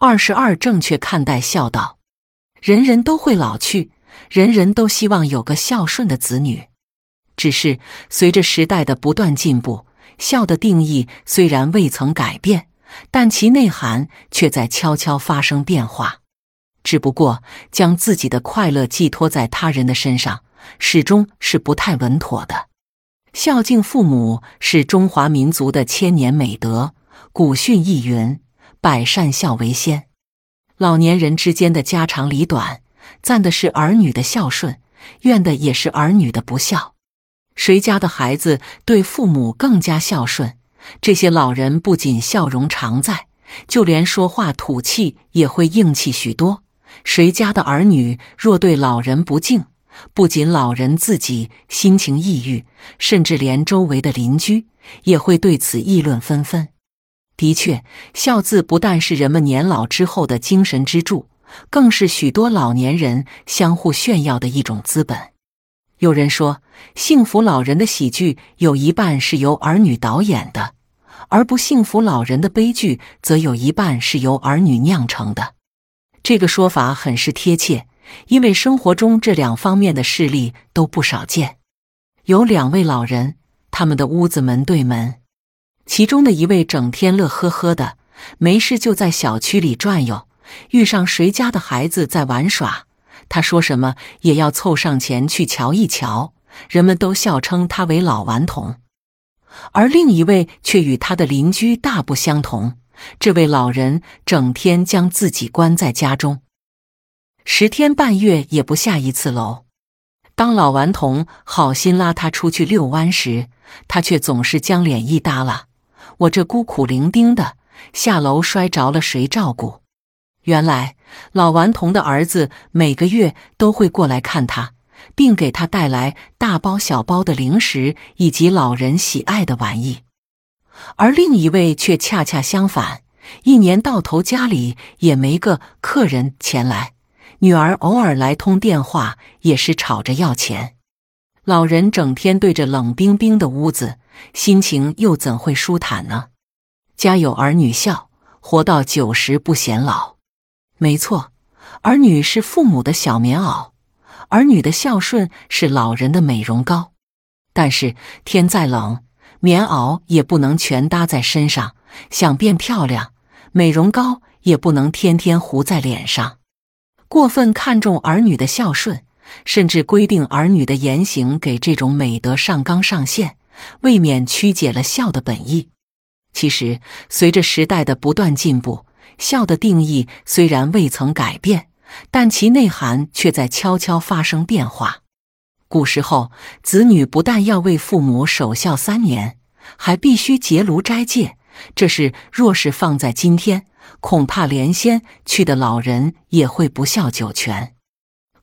二十二，正确看待孝道。人人都会老去，人人都希望有个孝顺的子女。只是随着时代的不断进步，孝的定义虽然未曾改变，但其内涵却在悄悄发生变化。只不过将自己的快乐寄托在他人的身上，始终是不太稳妥的。孝敬父母是中华民族的千年美德，古训亦云。百善孝为先，老年人之间的家长里短，赞的是儿女的孝顺，怨的也是儿女的不孝。谁家的孩子对父母更加孝顺，这些老人不仅笑容常在，就连说话吐气也会硬气许多。谁家的儿女若对老人不敬，不仅老人自己心情抑郁，甚至连周围的邻居也会对此议论纷纷。的确，孝字不但是人们年老之后的精神支柱，更是许多老年人相互炫耀的一种资本。有人说，幸福老人的喜剧有一半是由儿女导演的，而不幸福老人的悲剧则有一半是由儿女酿成的。这个说法很是贴切，因为生活中这两方面的事例都不少见。有两位老人，他们的屋子门对门。其中的一位整天乐呵呵的，没事就在小区里转悠，遇上谁家的孩子在玩耍，他说什么也要凑上前去瞧一瞧，人们都笑称他为老顽童。而另一位却与他的邻居大不相同，这位老人整天将自己关在家中，十天半月也不下一次楼。当老顽童好心拉他出去遛弯时，他却总是将脸一耷拉。我这孤苦伶仃的下楼摔着了，谁照顾？原来老顽童的儿子每个月都会过来看他，并给他带来大包小包的零食以及老人喜爱的玩意。而另一位却恰恰相反，一年到头家里也没个客人前来，女儿偶尔来通电话也是吵着要钱。老人整天对着冷冰冰的屋子。心情又怎会舒坦呢？家有儿女孝，活到九十不显老。没错，儿女是父母的小棉袄，儿女的孝顺是老人的美容膏。但是天再冷，棉袄也不能全搭在身上；想变漂亮，美容膏也不能天天糊在脸上。过分看重儿女的孝顺，甚至规定儿女的言行给这种美德上纲上线。未免曲解了孝的本意。其实，随着时代的不断进步，孝的定义虽然未曾改变，但其内涵却在悄悄发生变化。古时候，子女不但要为父母守孝三年，还必须结庐斋戒。这是若是放在今天，恐怕连先去的老人也会不孝九泉。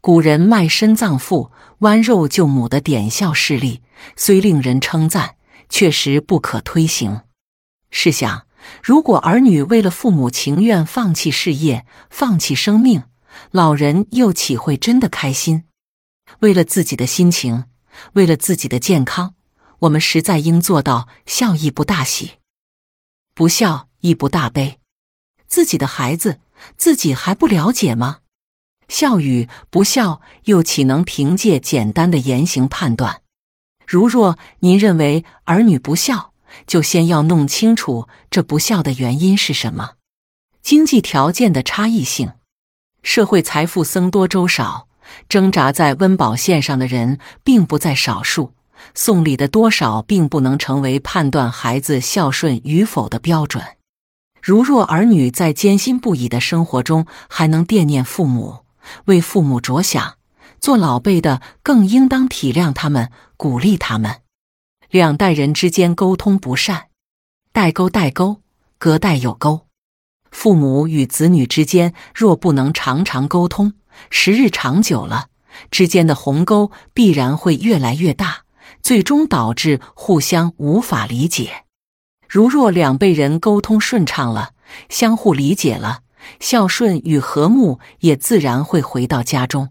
古人卖身葬父、剜肉救母的典孝事例。虽令人称赞，确实不可推行。试想，如果儿女为了父母情愿放弃事业、放弃生命，老人又岂会真的开心？为了自己的心情，为了自己的健康，我们实在应做到孝义不大喜，不孝亦不大悲。自己的孩子，自己还不了解吗？孝与不孝，又岂能凭借简单的言行判断？如若您认为儿女不孝，就先要弄清楚这不孝的原因是什么。经济条件的差异性，社会财富僧多粥少，挣扎在温饱线上的人并不在少数。送礼的多少并不能成为判断孩子孝顺与否的标准。如若儿女在艰辛不已的生活中还能惦念父母，为父母着想。做老辈的更应当体谅他们，鼓励他们。两代人之间沟通不善，代沟代沟，隔代有沟。父母与子女之间若不能常常沟通，时日长久了，之间的鸿沟必然会越来越大，最终导致互相无法理解。如若两辈人沟通顺畅了，相互理解了，孝顺与和睦也自然会回到家中。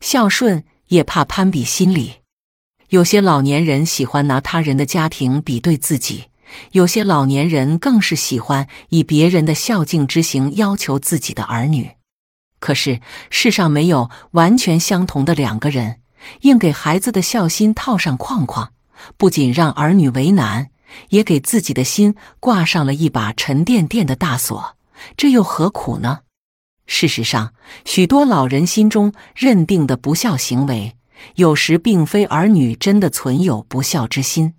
孝顺也怕攀比心理，有些老年人喜欢拿他人的家庭比对自己，有些老年人更是喜欢以别人的孝敬之行要求自己的儿女。可是世上没有完全相同的两个人，硬给孩子的孝心套上框框，不仅让儿女为难，也给自己的心挂上了一把沉甸甸的大锁，这又何苦呢？事实上，许多老人心中认定的不孝行为，有时并非儿女真的存有不孝之心。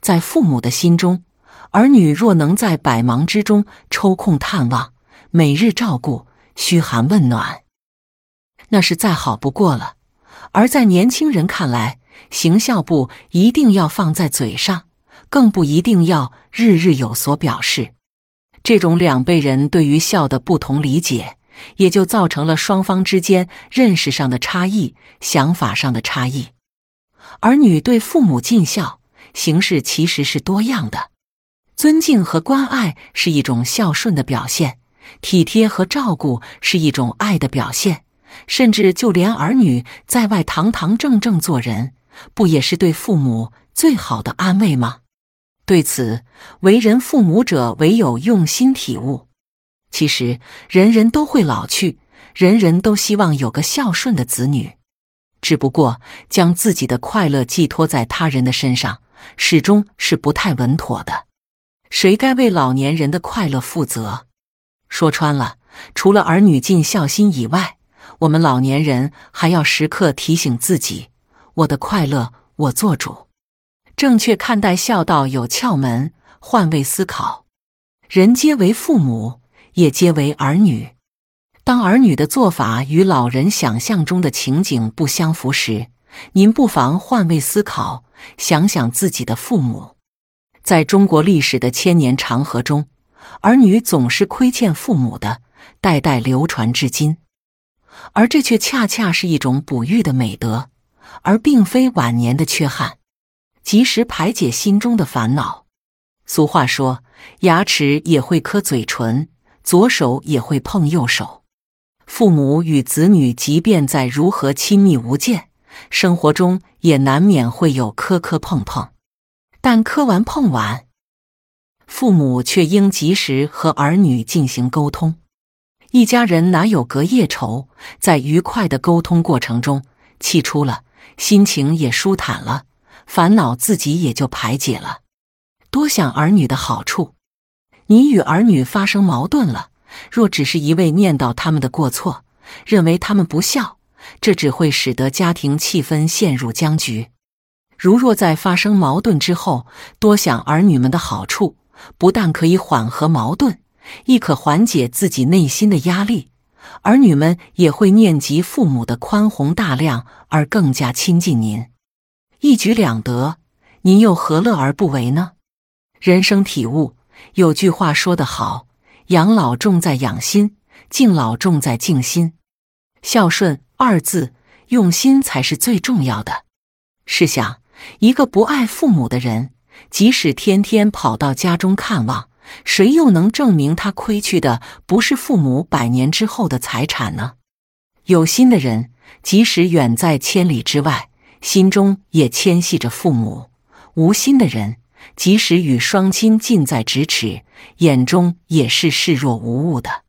在父母的心中，儿女若能在百忙之中抽空探望，每日照顾、嘘寒问暖，那是再好不过了。而在年轻人看来，行孝不一定要放在嘴上，更不一定要日日有所表示。这种两辈人对于孝的不同理解，也就造成了双方之间认识上的差异、想法上的差异。儿女对父母尽孝。形式其实是多样的，尊敬和关爱是一种孝顺的表现，体贴和照顾是一种爱的表现，甚至就连儿女在外堂堂正正做人，不也是对父母最好的安慰吗？对此，为人父母者唯有用心体悟。其实，人人都会老去，人人都希望有个孝顺的子女，只不过将自己的快乐寄托在他人的身上。始终是不太稳妥的。谁该为老年人的快乐负责？说穿了，除了儿女尽孝心以外，我们老年人还要时刻提醒自己：我的快乐我做主。正确看待孝道有窍门，换位思考。人皆为父母，也皆为儿女。当儿女的做法与老人想象中的情景不相符时，您不妨换位思考。想想自己的父母，在中国历史的千年长河中，儿女总是亏欠父母的，代代流传至今。而这却恰恰是一种哺育的美德，而并非晚年的缺憾。及时排解心中的烦恼。俗话说：“牙齿也会磕嘴唇，左手也会碰右手。”父母与子女，即便在如何亲密无间。生活中也难免会有磕磕碰碰，但磕完碰完，父母却应及时和儿女进行沟通。一家人哪有隔夜仇？在愉快的沟通过程中，气出了，心情也舒坦了，烦恼自己也就排解了。多想儿女的好处。你与儿女发生矛盾了，若只是一味念叨他们的过错，认为他们不孝。这只会使得家庭气氛陷入僵局。如若在发生矛盾之后多想儿女们的好处，不但可以缓和矛盾，亦可缓解自己内心的压力。儿女们也会念及父母的宽宏大量，而更加亲近您，一举两得。您又何乐而不为呢？人生体悟，有句话说得好：“养老重在养心，敬老重在敬心。”孝顺。二字用心才是最重要的。试想，一个不爱父母的人，即使天天跑到家中看望，谁又能证明他亏去的不是父母百年之后的财产呢？有心的人，即使远在千里之外，心中也牵系着父母；无心的人，即使与双亲近在咫尺，眼中也是视若无物的。